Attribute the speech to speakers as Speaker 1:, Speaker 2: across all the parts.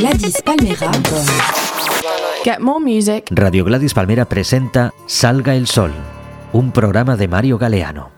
Speaker 1: Gladys Palmera.
Speaker 2: Get more music.
Speaker 3: Radio Gladys Palmera presenta Salga el Sol, un programa de Mario Galeano.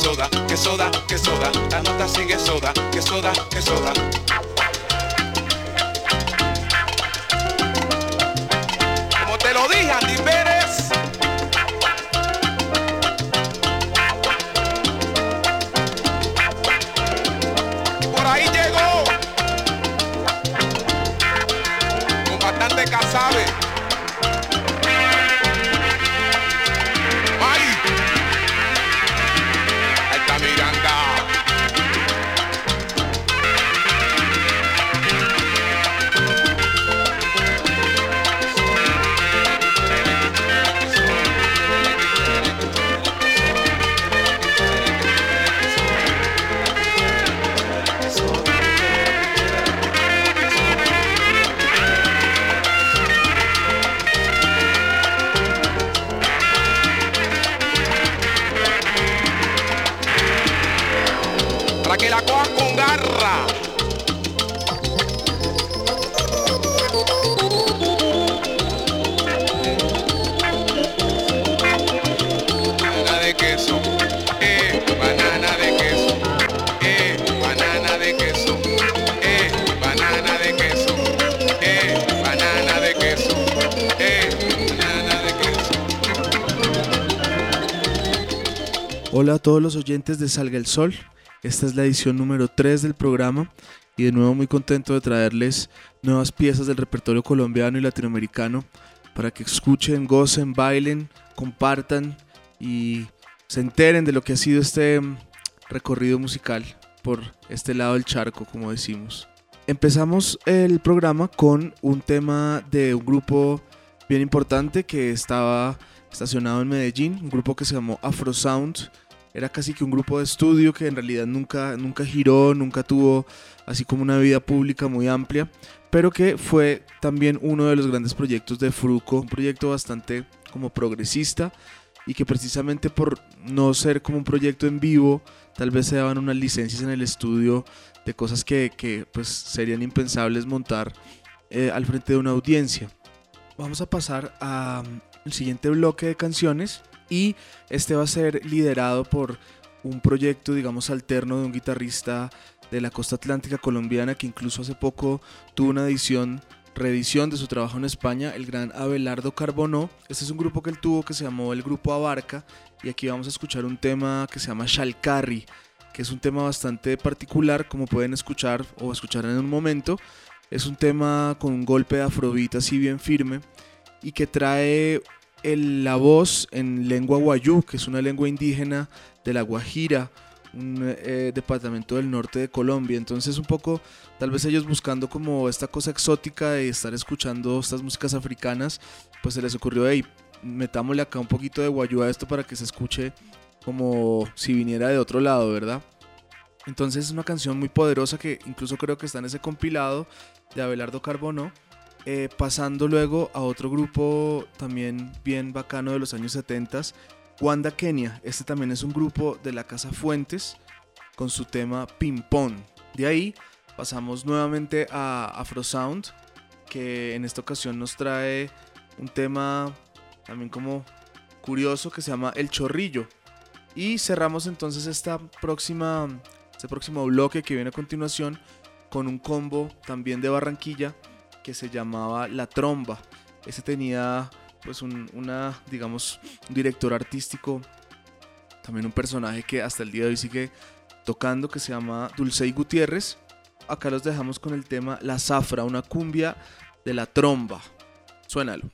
Speaker 4: Soda, que soda, que soda. La nota sigue soda, que soda, que soda. Como te lo dije, Andy Pérez.
Speaker 5: Oyentes de Salga el Sol. Esta es la edición número 3 del programa y de nuevo muy contento de traerles nuevas piezas del repertorio colombiano y latinoamericano para que escuchen, gocen, bailen, compartan y se enteren de lo que ha sido este mm, recorrido musical por este lado del charco, como decimos. Empezamos el programa con un tema de un grupo bien importante que estaba estacionado en Medellín, un grupo que se llamó Afro Sound. Era casi que un grupo de estudio que en realidad nunca, nunca giró, nunca tuvo así como una vida pública muy amplia, pero que fue también uno de los grandes proyectos de Fruco, un proyecto bastante como progresista y que precisamente por no ser como un proyecto en vivo, tal vez se daban unas licencias en el estudio de cosas que, que, pues serían impensables montar eh, al frente de una audiencia. Vamos a pasar al siguiente bloque de canciones y este va a ser liderado por un proyecto, digamos, alterno de un guitarrista de la costa atlántica colombiana que incluso hace poco tuvo una edición, reedición de su trabajo en España, el gran Abelardo Carbonó. Este es un grupo que él tuvo que se llamó el Grupo Abarca y aquí vamos a escuchar un tema que se llama Shalcarri, que es un tema bastante particular, como pueden escuchar o escuchar en un momento. Es un tema con un golpe de afrobeat así bien firme y que trae el- la voz en lengua guayú, que es una lengua indígena de la Guajira, un eh, departamento del norte de Colombia. Entonces un poco, tal vez ellos buscando como esta cosa exótica de estar escuchando estas músicas africanas, pues se les ocurrió, hey, metámosle acá un poquito de guayú a esto para que se escuche como si viniera de otro lado, ¿verdad? Entonces es una canción muy poderosa que incluso creo que está en ese compilado de Abelardo Carbono. Eh, pasando luego a otro grupo también bien bacano de los años 70, Wanda Kenia. Este también es un grupo de la Casa Fuentes con su tema Ping Pong. De ahí pasamos nuevamente a Afro Sound, que en esta ocasión nos trae un tema también como curioso que se llama El Chorrillo. Y cerramos entonces esta próxima, este próximo bloque que viene a continuación con un combo también de Barranquilla que se llamaba La Tromba. Ese tenía pues un, una, digamos, director artístico, también un personaje que hasta el día de hoy sigue tocando que se llama Dulcey Gutiérrez. Acá los dejamos con el tema La Zafra, una cumbia de la tromba. Suénalo.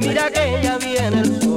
Speaker 1: Ay, mira que ya viene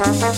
Speaker 1: Ese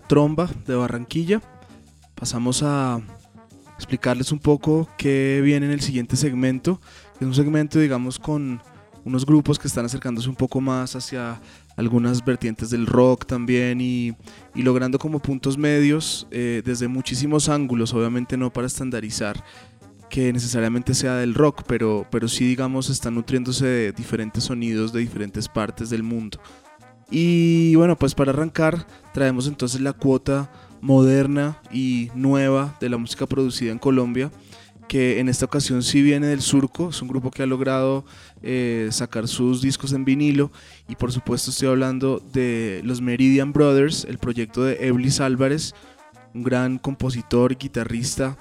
Speaker 5: tromba de Barranquilla. Pasamos a explicarles un poco qué viene en el siguiente segmento. Es un segmento, digamos, con unos grupos que están acercándose un poco más hacia algunas vertientes del rock también y, y logrando como puntos medios eh, desde muchísimos ángulos, obviamente no para estandarizar que necesariamente sea del rock, pero, pero sí, digamos, están nutriéndose de diferentes sonidos de diferentes partes del mundo. Y bueno, pues para arrancar traemos entonces la cuota moderna y nueva de la música producida en Colombia, que en esta ocasión sí viene del Surco, es un grupo que ha logrado eh, sacar sus discos en vinilo. Y por supuesto estoy hablando de los Meridian Brothers, el proyecto de Eblis Álvarez, un gran compositor guitarrista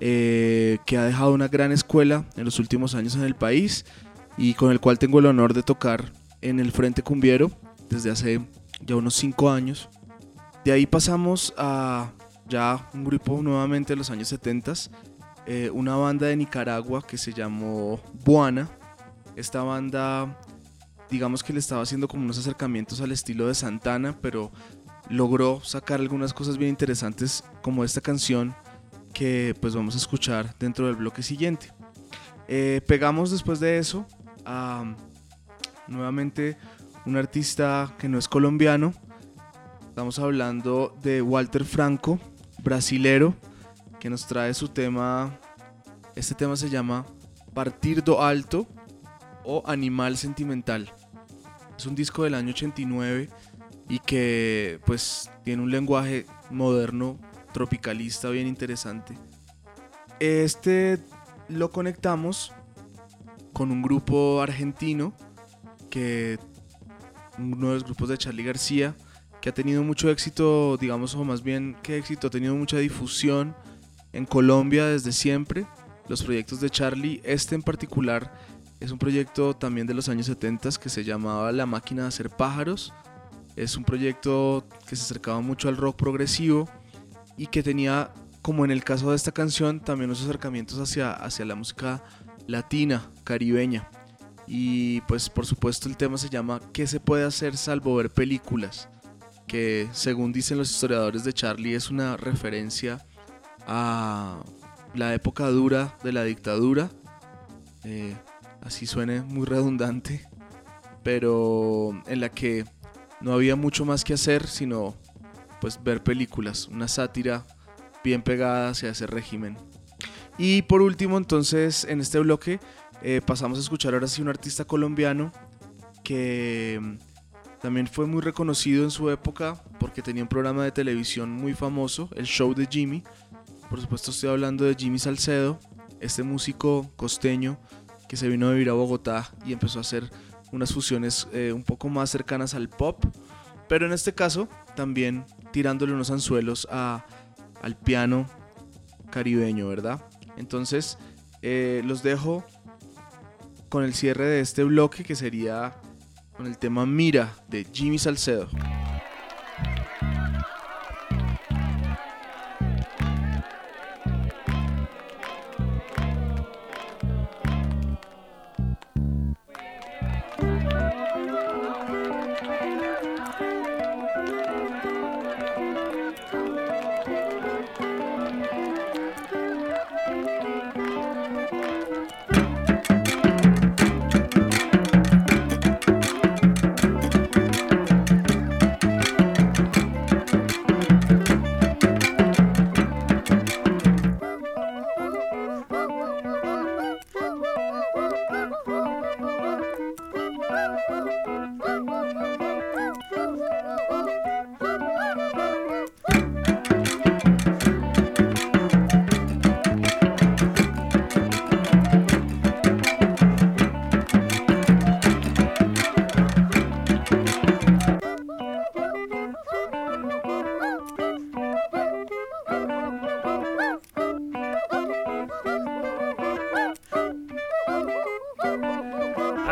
Speaker 5: eh, que ha dejado una gran escuela en los últimos años en el país y con el cual tengo el honor de tocar en el Frente Cumbiero desde hace ya unos 5 años. De ahí pasamos a ya un grupo nuevamente de los años 70, eh, una banda de Nicaragua que se llamó Buana. Esta banda, digamos que le estaba haciendo como unos acercamientos al estilo de Santana, pero logró sacar algunas cosas bien interesantes como esta canción que pues vamos a escuchar dentro del bloque siguiente. Eh, pegamos después de eso a nuevamente un artista que no es colombiano. Estamos hablando de Walter Franco, brasilero, que nos trae su tema. Este tema se llama Partir do Alto o Animal Sentimental. Es un disco del año 89 y que pues tiene un lenguaje moderno, tropicalista, bien interesante. Este lo conectamos con un grupo argentino que uno de los grupos de Charlie García que ha tenido mucho éxito, digamos, o más bien que éxito, ha tenido mucha difusión en Colombia desde siempre. Los proyectos de Charlie, este en particular es un proyecto también de los años 70 que se llamaba La máquina de hacer pájaros. Es un proyecto que se acercaba mucho al rock progresivo y que tenía, como en el caso de esta canción, también unos acercamientos hacia, hacia la música latina, caribeña. Y pues por supuesto el tema se llama ¿Qué se puede hacer salvo ver películas? Que según dicen los historiadores de Charlie es una referencia a la época dura de la dictadura. Eh, así suene muy redundante. Pero en la que no había mucho más que hacer sino pues ver películas. Una sátira bien pegada hacia ese régimen. Y por último entonces en este bloque eh, pasamos a escuchar ahora sí un artista colombiano que mm, también fue muy reconocido en su época porque tenía un programa de televisión muy famoso, el show de Jimmy. Por supuesto estoy hablando de Jimmy Salcedo, este músico costeño que se vino a vivir a Bogotá y empezó a hacer unas fusiones eh, un poco más cercanas al pop, pero en este caso también tirándole unos anzuelos a, al piano caribeño, ¿verdad? Entonces eh, los dejo con el cierre de este bloque que sería con el tema Mira de Jimmy Salcedo.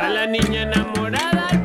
Speaker 6: A la niña enamorada,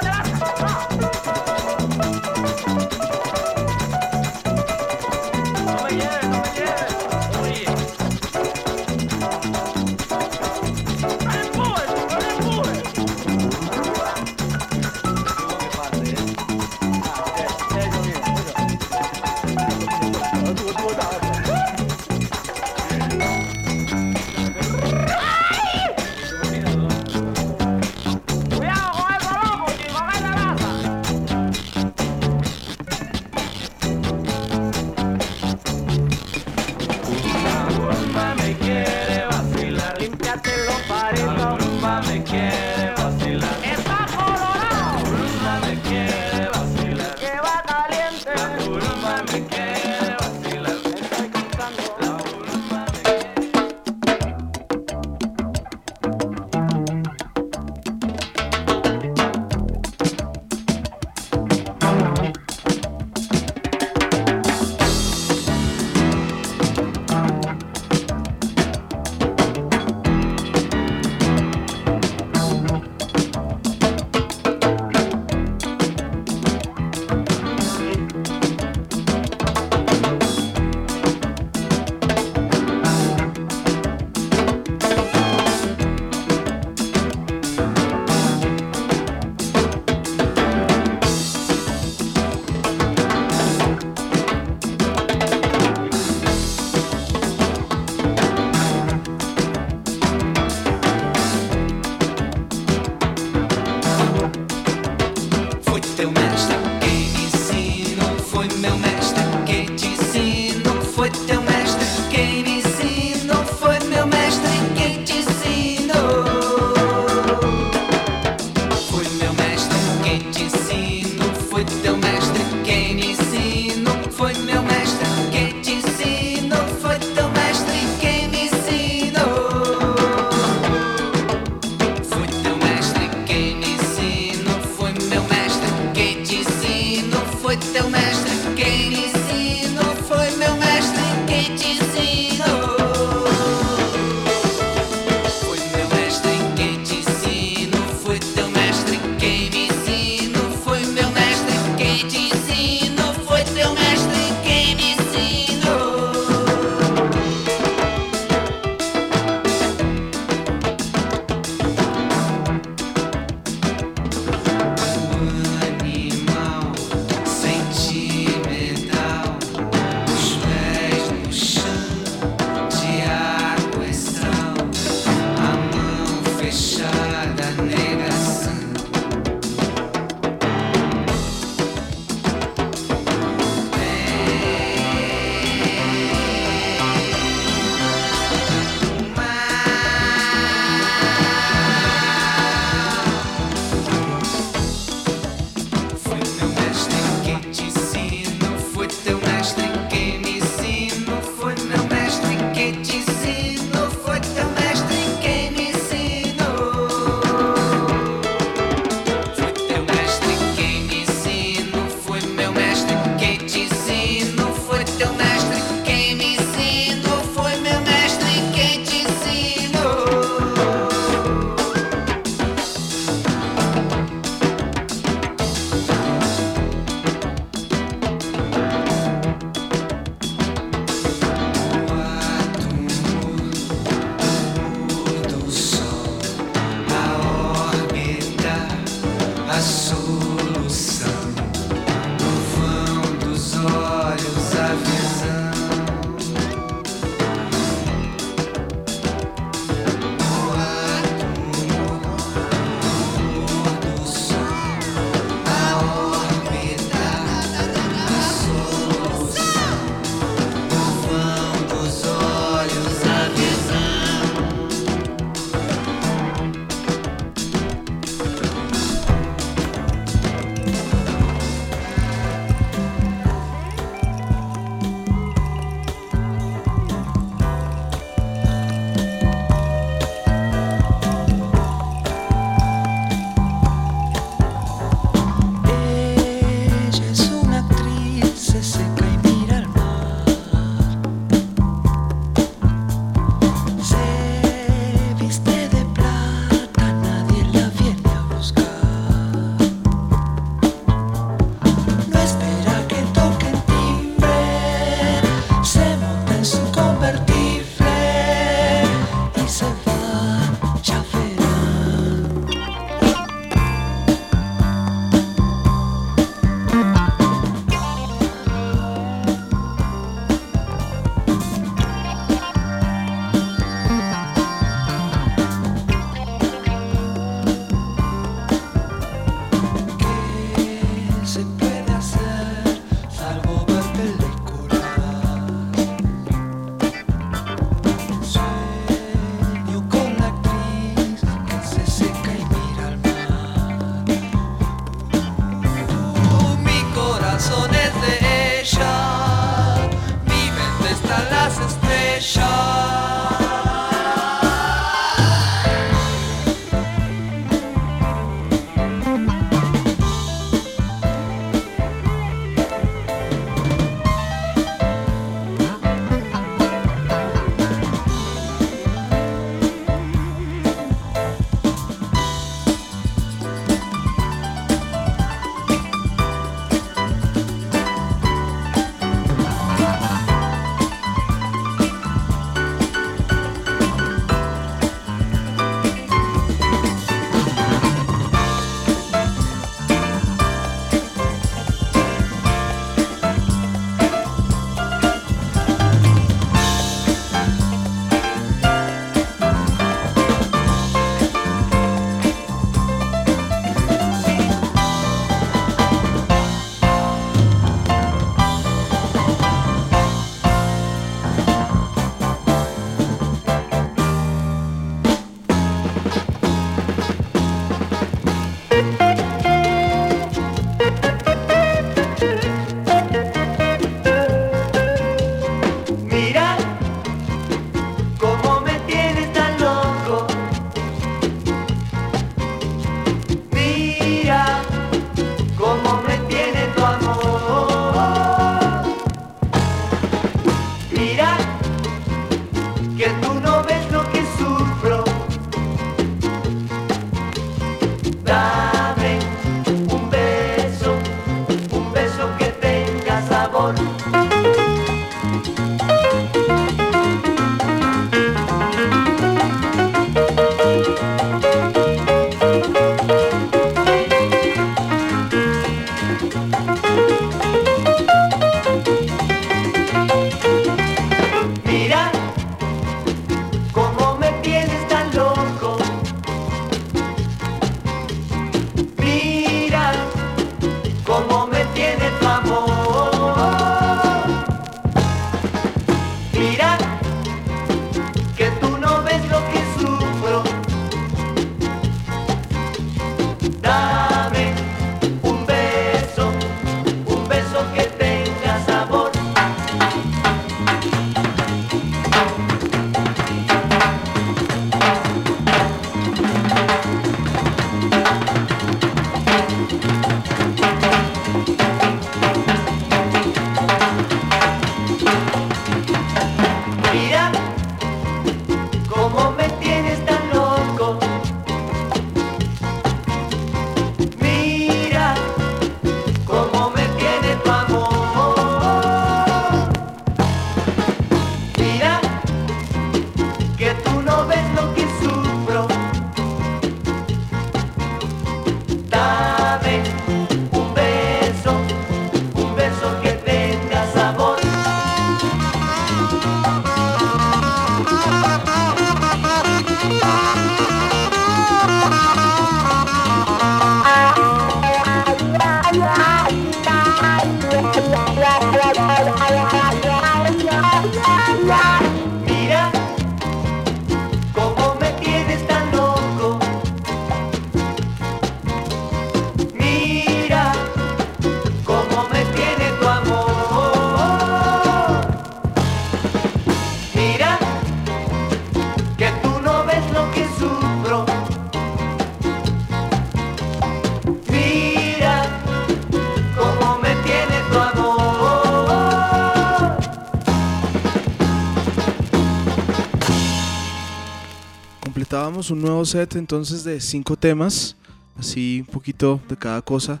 Speaker 6: un
Speaker 5: nuevo set entonces de cinco temas, así un poquito de cada cosa.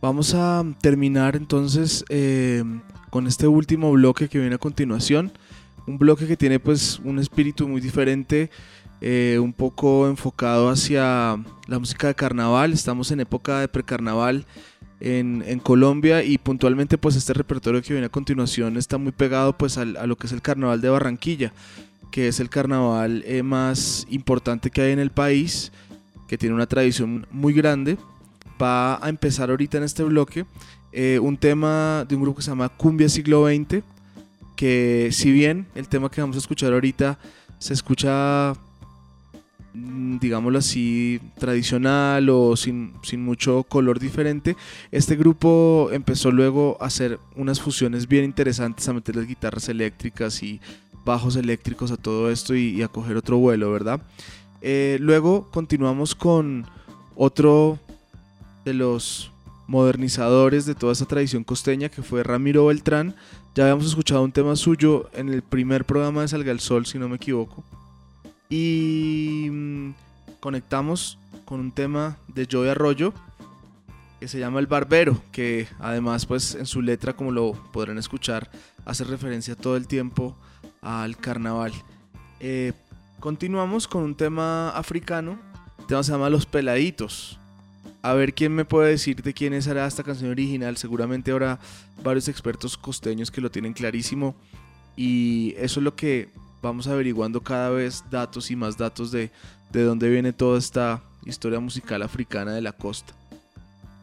Speaker 5: Vamos a terminar entonces eh, con este último bloque que viene a continuación. Un bloque que tiene pues un espíritu muy diferente, eh, un poco enfocado hacia la música de carnaval. Estamos en época de precarnaval en, en Colombia y puntualmente pues este repertorio que viene a continuación está muy pegado pues a lo que es el carnaval de Barranquilla que es el carnaval eh, más importante que hay en el país, que tiene una tradición muy grande. Va a empezar ahorita en este bloque eh, un tema de un grupo que se llama Cumbia Siglo XX, que si bien el tema que vamos a escuchar ahorita se escucha, mm, digámoslo así, tradicional o sin, sin mucho color diferente, este grupo empezó luego a hacer unas fusiones bien interesantes, a meter las guitarras eléctricas y bajos eléctricos a todo esto y, a coger otro vuelo, ¿verdad? Eh, luego continuamos con otro de los modernizadores de toda esta tradición costeña que fue Ramiro Beltrán. Ya habíamos escuchado un tema suyo en el primer programa de Salga el Sol, si no me equivoco. Y mm, conectamos con un tema de Joey Arroyo que se llama El Barbero, que además pues en su letra, como lo podrán escuchar, hace referencia todo el tiempo al carnaval. Eh, continuamos con un tema africano. El tema se llama Los Peladitos. A ver quién me puede decir de quién es hará esta canción original. Seguramente habrá varios expertos costeños que lo tienen clarísimo. Y eso es lo que vamos averiguando cada vez datos y más datos de, de dónde viene toda esta historia musical africana de la costa.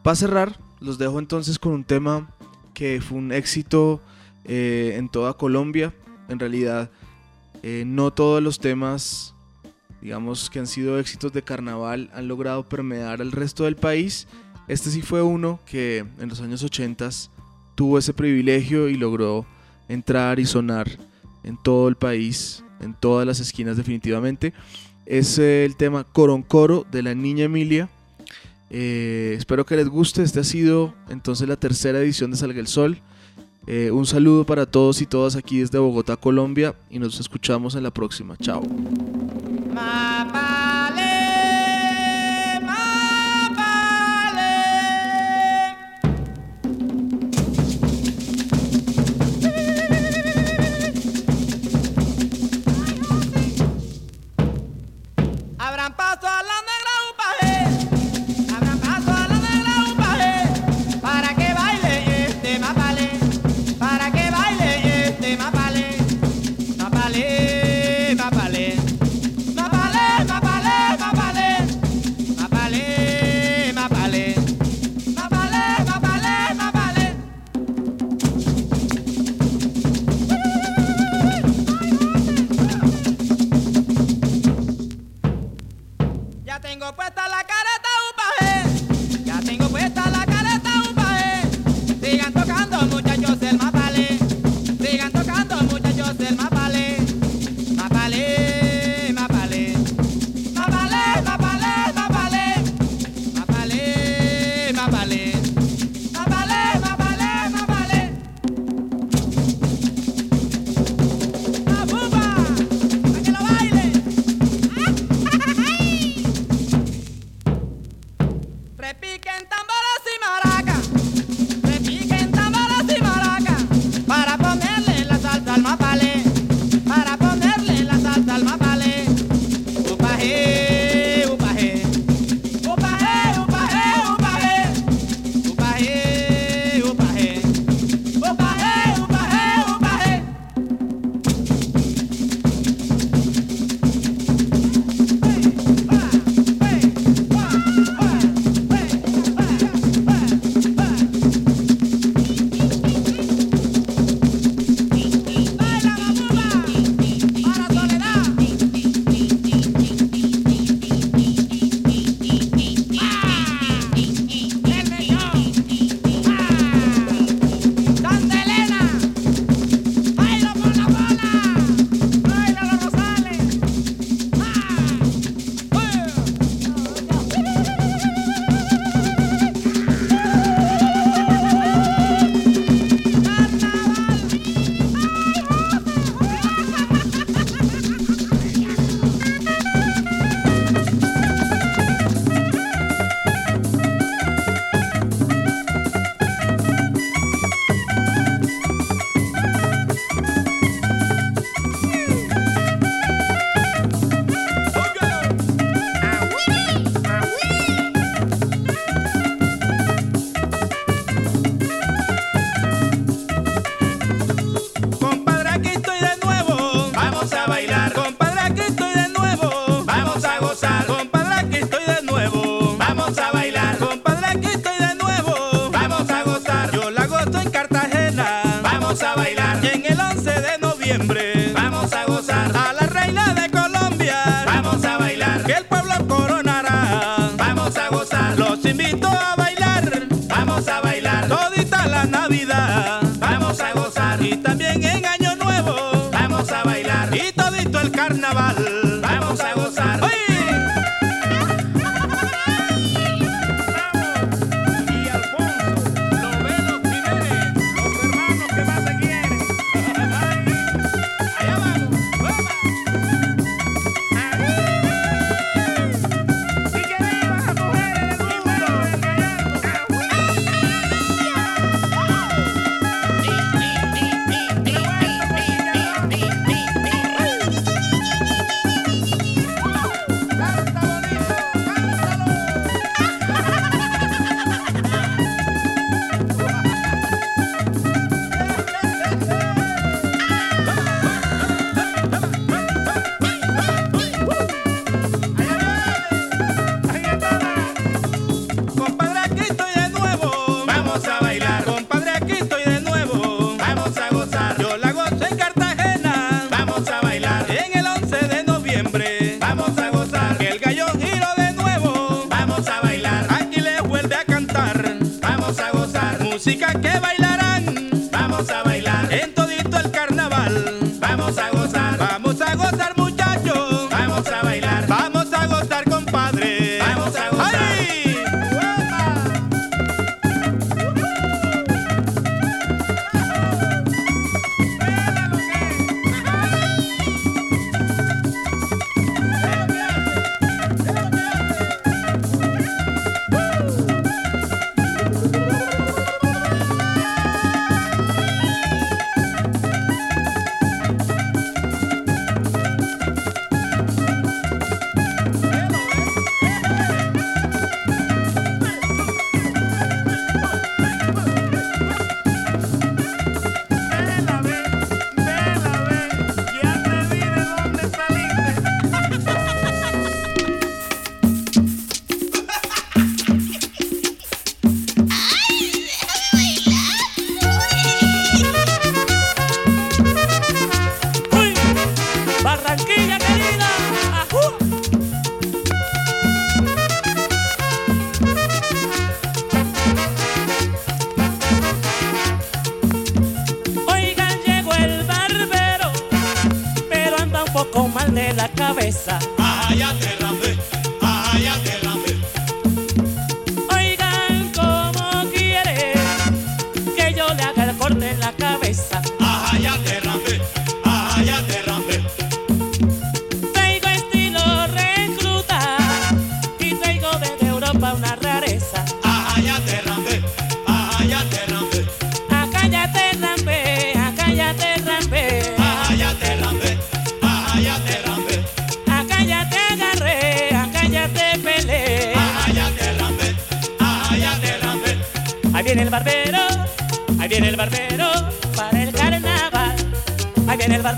Speaker 5: Para cerrar, los dejo entonces con un tema que fue un éxito eh, en toda Colombia. En realidad, eh, no todos los temas, digamos, que han sido éxitos de carnaval han logrado permear al resto del país. Este sí fue uno que en los años 80 tuvo ese privilegio y logró entrar y sonar en todo el país, en todas las esquinas definitivamente. Es el tema Coroncoro de la Niña Emilia. Eh, espero que les guste. Este ha sido entonces la tercera edición de Salga el Sol. Eh, un saludo para todos y todas aquí desde Bogotá, Colombia. Y nos escuchamos en la próxima. Chao.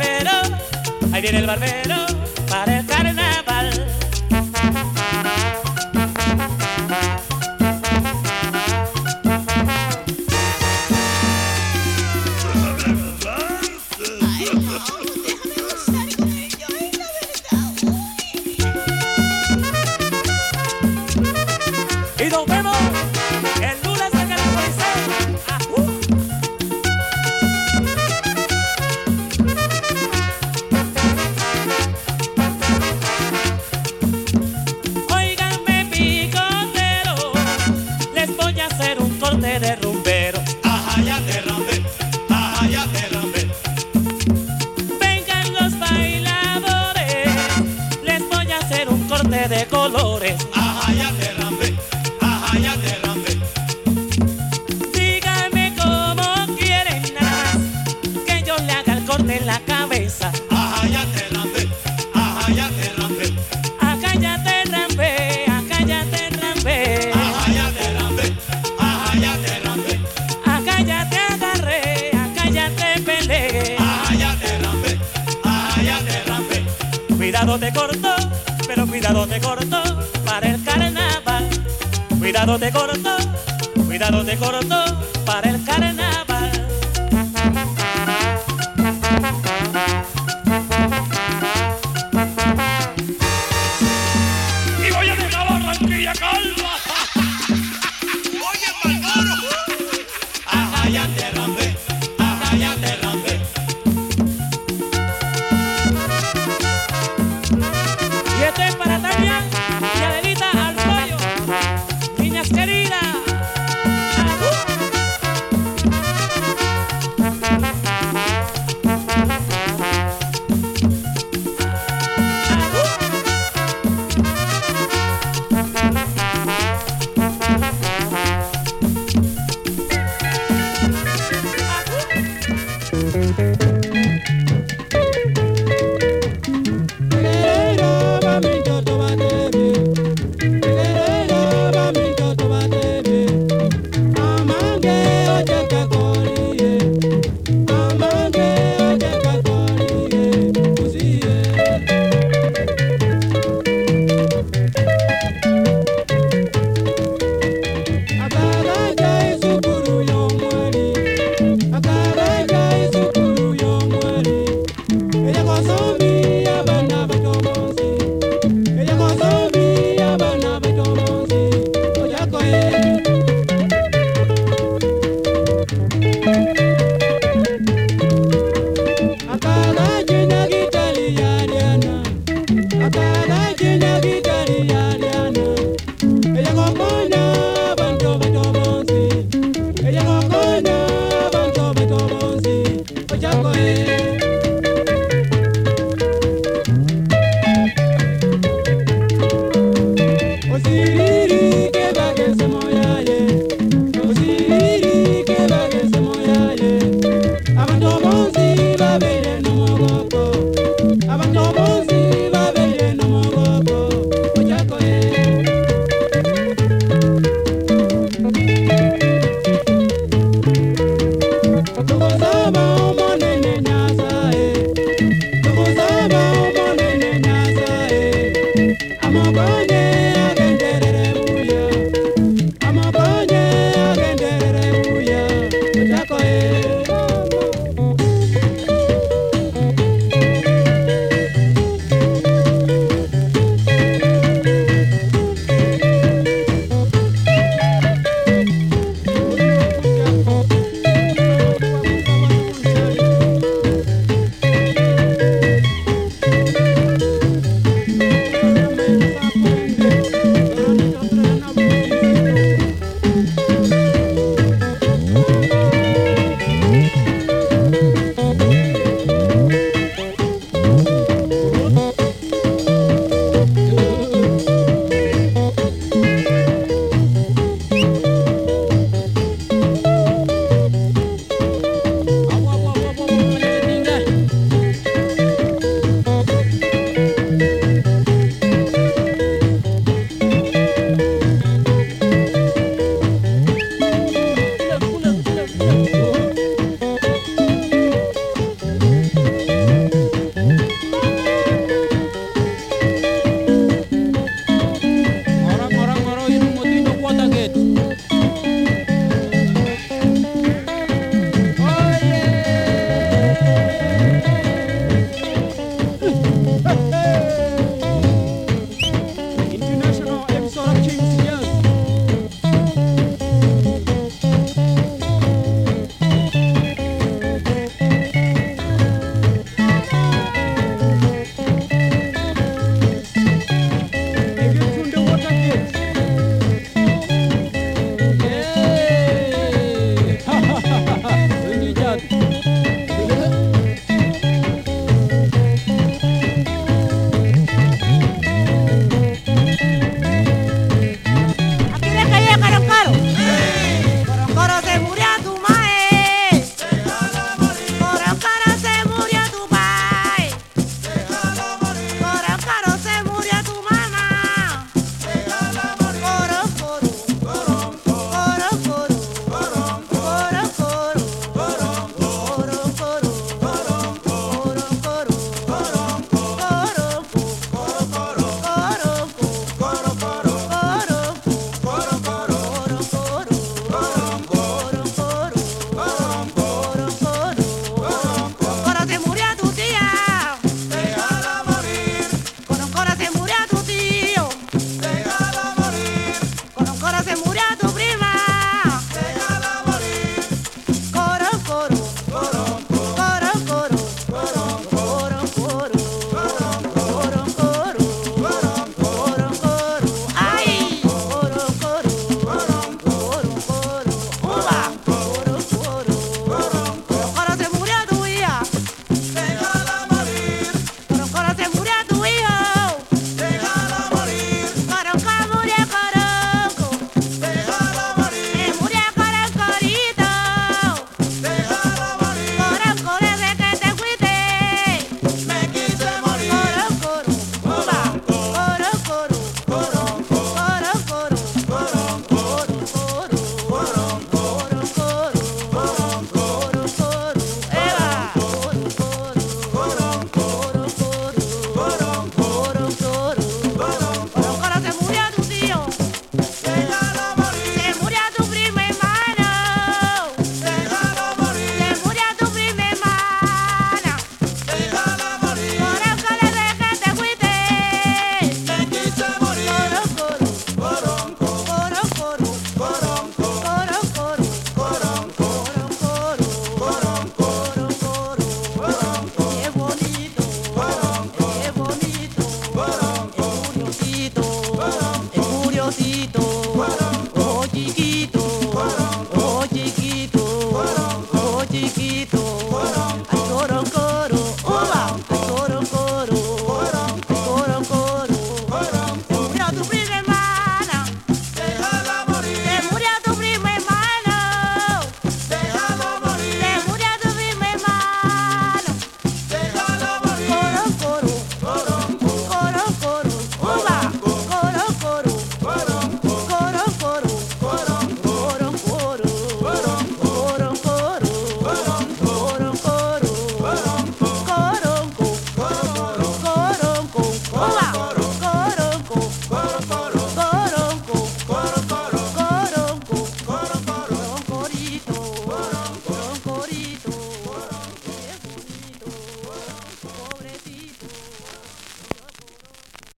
Speaker 7: Barbero, ahí viene el barbero para el carnaval. para
Speaker 8: Damián.